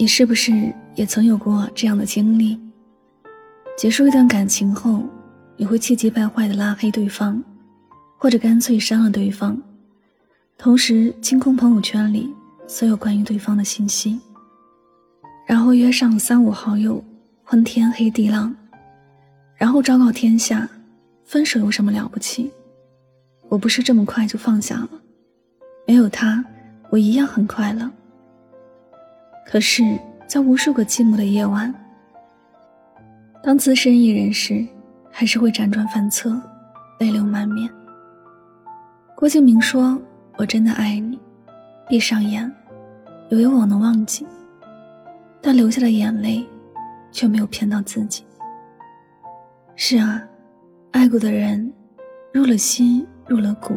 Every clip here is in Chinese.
你是不是也曾有过这样的经历？结束一段感情后，你会气急败坏的拉黑对方，或者干脆删了对方，同时清空朋友圈里所有关于对方的信息，然后约上三五好友，昏天黑地浪，然后昭告天下：分手有什么了不起？我不是这么快就放下了，没有他，我一样很快乐。可是，在无数个寂寞的夜晚，当自身一人时，还是会辗转反侧，泪流满面。郭敬明说：“我真的爱你，闭上眼，以为我能忘记，但流下的眼泪，却没有骗到自己。”是啊，爱过的人，入了心，入了骨，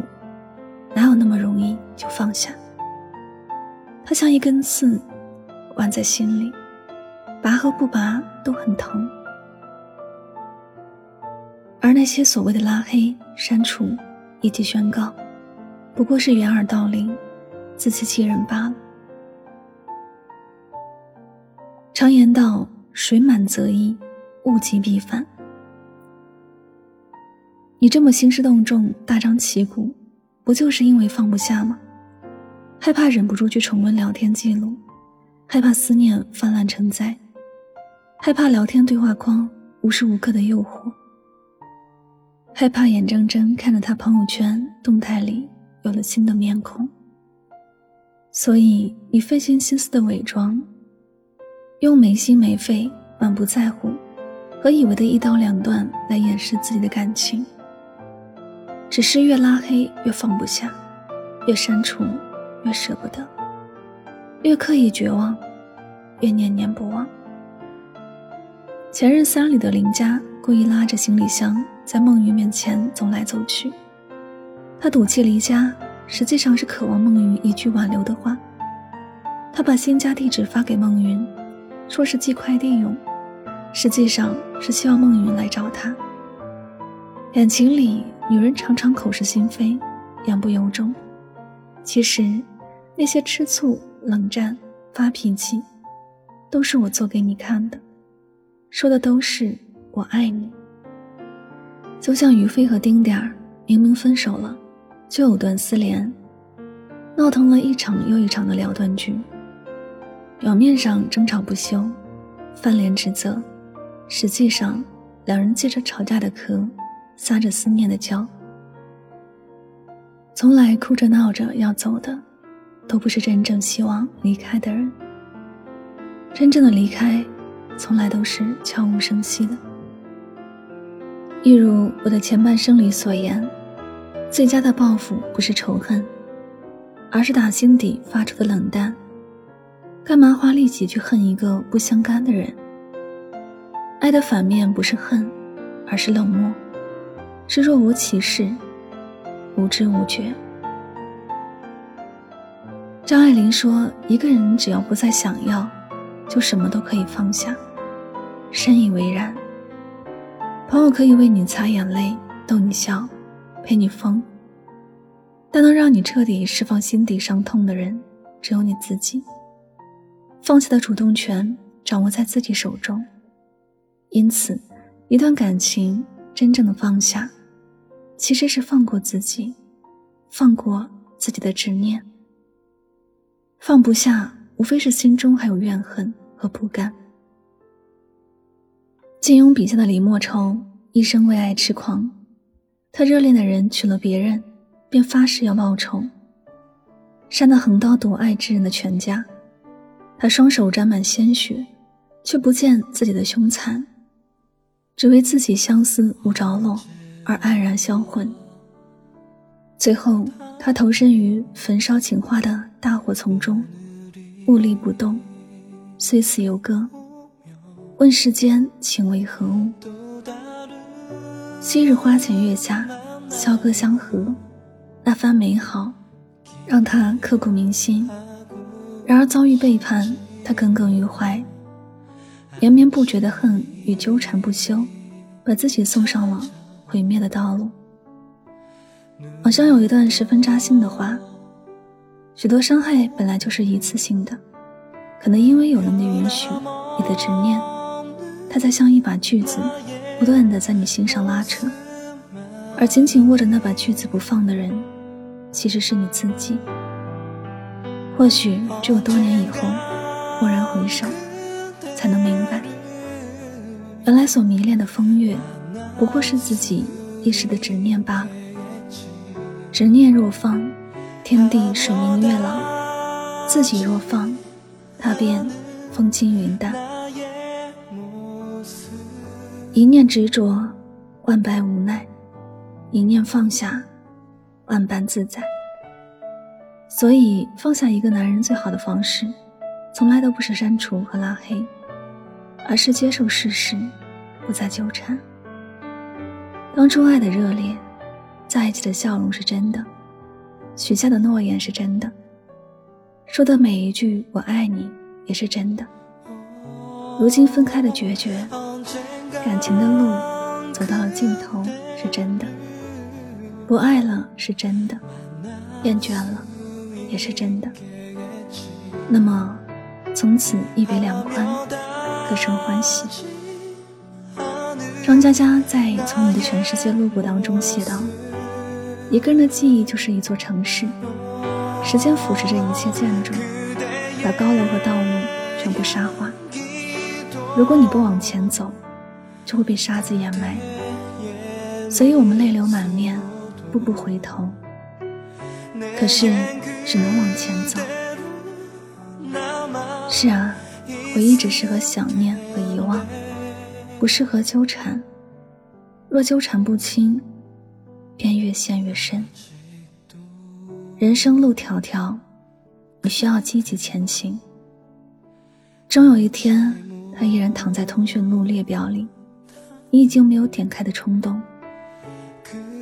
哪有那么容易就放下？他像一根刺。挽在心里，拔和不拔都很疼。而那些所谓的拉黑、删除以及宣告，不过是掩耳盗铃、自欺欺人罢了。常言道：“水满则溢，物极必反。”你这么兴师动众、大张旗鼓，不就是因为放不下吗？害怕忍不住去重温聊天记录。害怕思念泛滥成灾，害怕聊天对话框无时无刻的诱惑，害怕眼睁睁看着他朋友圈动态里有了新的面孔，所以你费尽心思的伪装，用没心没肺、满不在乎和以为的一刀两断来掩饰自己的感情，只是越拉黑越放不下，越删除越舍不得。越刻意绝望，越念念不忘。前任三里的林佳故意拉着行李箱在孟云面前走来走去，他赌气离家，实际上是渴望孟云一句挽留的话。他把新家地址发给孟云，说是寄快递用，实际上是希望孟云来找他。感情里，女人常常口是心非，言不由衷。其实，那些吃醋。冷战、发脾气，都是我做给你看的，说的都是我爱你。就像于飞和丁点儿，明明分手了，就藕断丝连，闹腾了一场又一场的了断剧。表面上争吵不休，翻脸指责，实际上两人借着吵架的壳，撒着思念的娇，从来哭着闹着要走的。都不是真正希望离开的人。真正的离开，从来都是悄无声息的。一如我的前半生里所言，最佳的报复不是仇恨，而是打心底发出的冷淡。干嘛花力气去恨一个不相干的人？爱的反面不是恨，而是冷漠，是若无其事，无知无觉。张爱玲说：“一个人只要不再想要，就什么都可以放下。”深以为然。朋友可以为你擦眼泪、逗你笑、陪你疯，但能让你彻底释放心底伤痛的人，只有你自己。放下的主动权掌握在自己手中。因此，一段感情真正的放下，其实是放过自己，放过自己的执念。放不下，无非是心中还有怨恨和不甘。金庸笔下的李莫愁一生为爱痴狂，他热恋的人娶了别人，便发誓要报仇，杀那横刀夺爱之人的全家。他双手沾满鲜血，却不见自己的凶残，只为自己相思无着落而黯然销魂。最后。他投身于焚烧情话的大火丛中，屹立不动，虽死犹歌。问世间情为何物？昔日花前月下，萧歌相和，那番美好，让他刻骨铭心。然而遭遇背叛，他耿耿于怀，连绵不绝的恨与纠缠不休，把自己送上了毁灭的道路。网上有一段十分扎心的话：许多伤害本来就是一次性的，可能因为有了你的允许，你的执念，它在像一把锯子，不断的在你心上拉扯。而紧紧握着那把锯子不放的人，其实是你自己。或许只有多年以后，蓦然回首，才能明白，原来所迷恋的风月，不过是自己一时的执念罢了。执念若放，天地水明月朗；自己若放，他便风轻云淡。一念执着，万般无奈。一念放下，万般自在。所以，放下一个男人最好的方式，从来都不是删除和拉黑，而是接受事实，不再纠缠。当初爱的热烈，在一起的笑容是真的，许下的诺言是真的，说的每一句“我爱你”也是真的。如今分开的决绝，感情的路走到了尽头是真的。不爱了是真的，厌倦了也是真的。那么，从此一别两宽，各生欢喜。张嘉佳在《从你的全世界路过》当中写道：“一个人的记忆就是一座城市，时间腐蚀着一切建筑，把高楼和道路全部沙化。如果你不往前走，就会被沙子掩埋。所以我们泪流满面。”步步回头，可是只能往前走。是啊，回忆只适合想念和遗忘，不适合纠缠。若纠缠不清，便越陷越深。人生路迢迢，你需要积极前行。终有一天，他依然躺在通讯录列表里，你已经没有点开的冲动。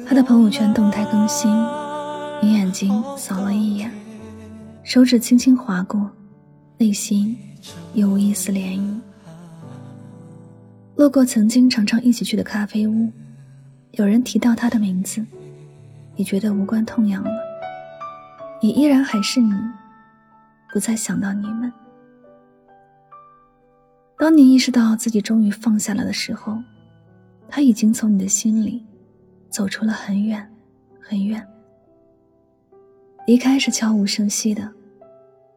他的朋友圈动态更新，你眼睛扫了一眼，手指轻轻划过，内心又无一丝涟漪。路过曾经常常一起去的咖啡屋，有人提到他的名字，你觉得无关痛痒了。你依然还是你，不再想到你们。当你意识到自己终于放下了的时候，他已经从你的心里。走出了很远，很远。离开是悄无声息的，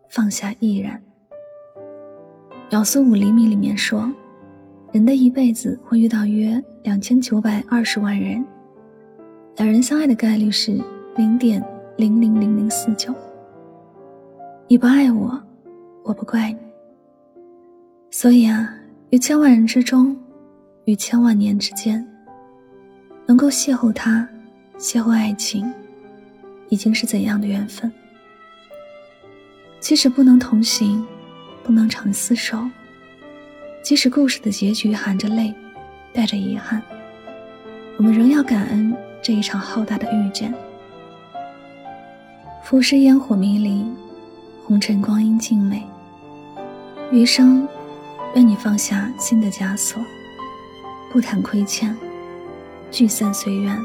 放下亦然。秒速五厘米里面说，人的一辈子会遇到约两千九百二十万人，两人相爱的概率是零点零零零零四九。你不爱我，我不怪你。所以啊，于千万人之中，于千万年之间。能够邂逅他，邂逅爱情，已经是怎样的缘分？即使不能同行，不能长厮守，即使故事的结局含着泪，带着遗憾，我们仍要感恩这一场浩大的遇见。浮世烟火迷离，红尘光阴静美。余生，愿你放下心的枷锁，不谈亏欠。聚散随缘。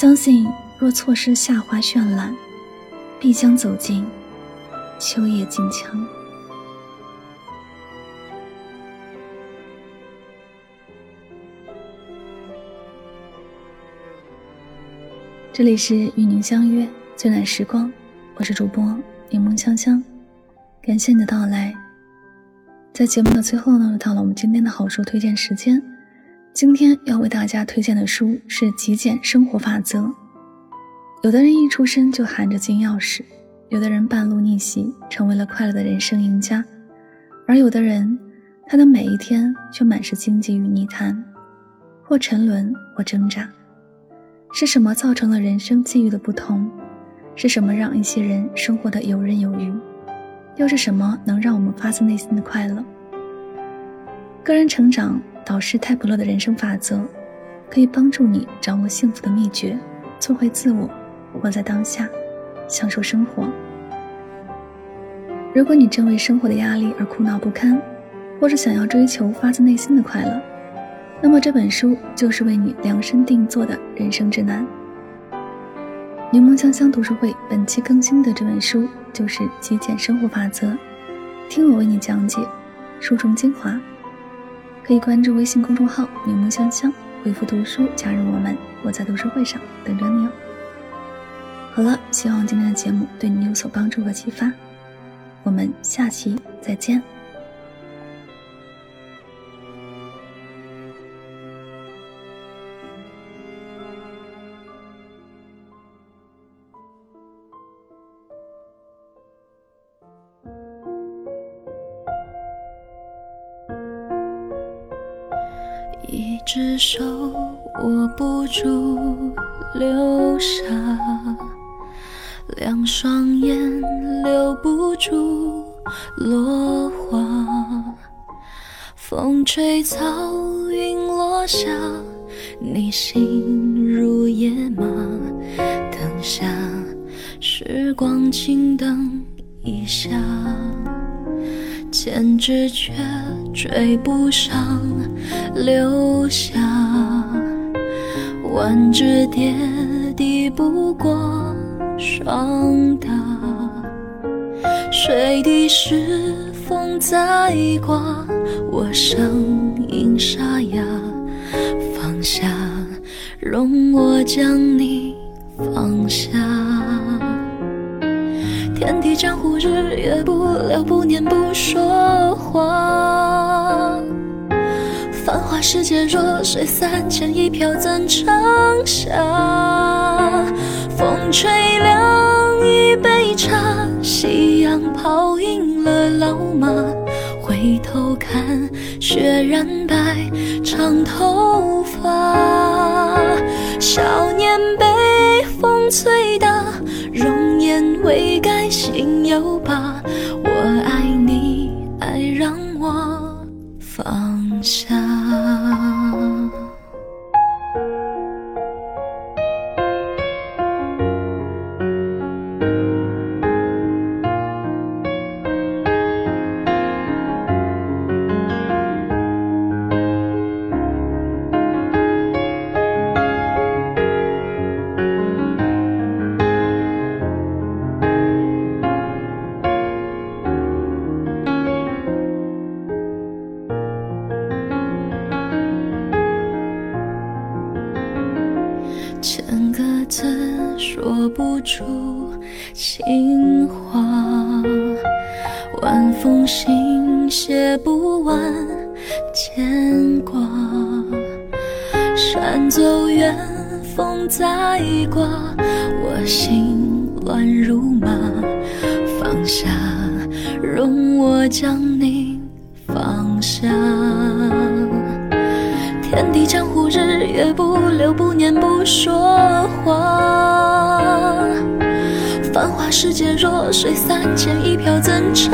相信若错失夏花绚烂，必将走进秋叶静香。这里是与您相约最暖时光，我是主播柠檬香香，感谢你的到来。在节目的最后呢，又到了我们今天的好书推荐时间。今天要为大家推荐的书是《极简生活法则》。有的人一出生就含着金钥匙，有的人半路逆袭成为了快乐的人生赢家，而有的人，他的每一天却满是荆棘与泥潭，或沉沦，或挣扎。是什么造成了人生际遇的不同？是什么让一些人生活的游刃有余？又是什么能让我们发自内心的快乐？个人成长。导师泰普勒的人生法则，可以帮助你掌握幸福的秘诀，做回自我，活在当下，享受生活。如果你正为生活的压力而苦恼不堪，或是想要追求发自内心的快乐，那么这本书就是为你量身定做的人生指南。柠檬香香读书会本期更新的这本书就是《极简生活法则》，听我为你讲解书中精华。可以关注微信公众号“柠檬香香”，回复“读书”加入我们，我在读书会上等着你哦。好了，希望今天的节目对你有所帮助和启发，我们下期再见。只手握不住流沙，两双眼留不住落花。风吹草，云落下，你心如野马。等下，时光静等一下。千只却追不上流霞，万只蝶抵不过霜打。水滴时风在刮，我声音沙哑。放下，容我将你放下。天地江湖，日月不留，不念不说话。繁华世界，弱水三千，一瓢怎盛下？风吹凉一杯茶，夕阳泡赢了老马。回头看，雪染白长头发。少年被风吹山走远，风在刮，我心乱如麻。放下，容我将你放下。天地江湖，日月不留，不念不说话。繁华世界，弱水三千，一瓢怎盛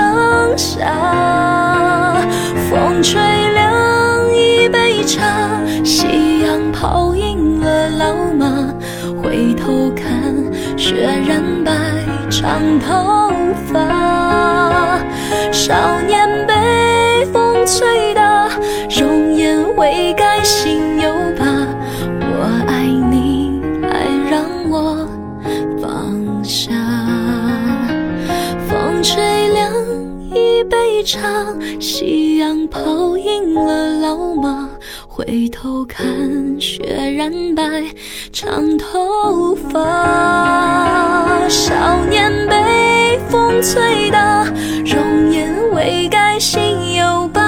下？风吹凉一杯茶，夕阳泡赢了老马。回头看，雪染白长头发。少年被风吹大，容颜未改。心有疤，我爱你，爱让我放下。风吹凉一杯茶，夕阳泡赢了老马。回头看，雪染白长头发。少年被风吹大，容颜未改，心有疤。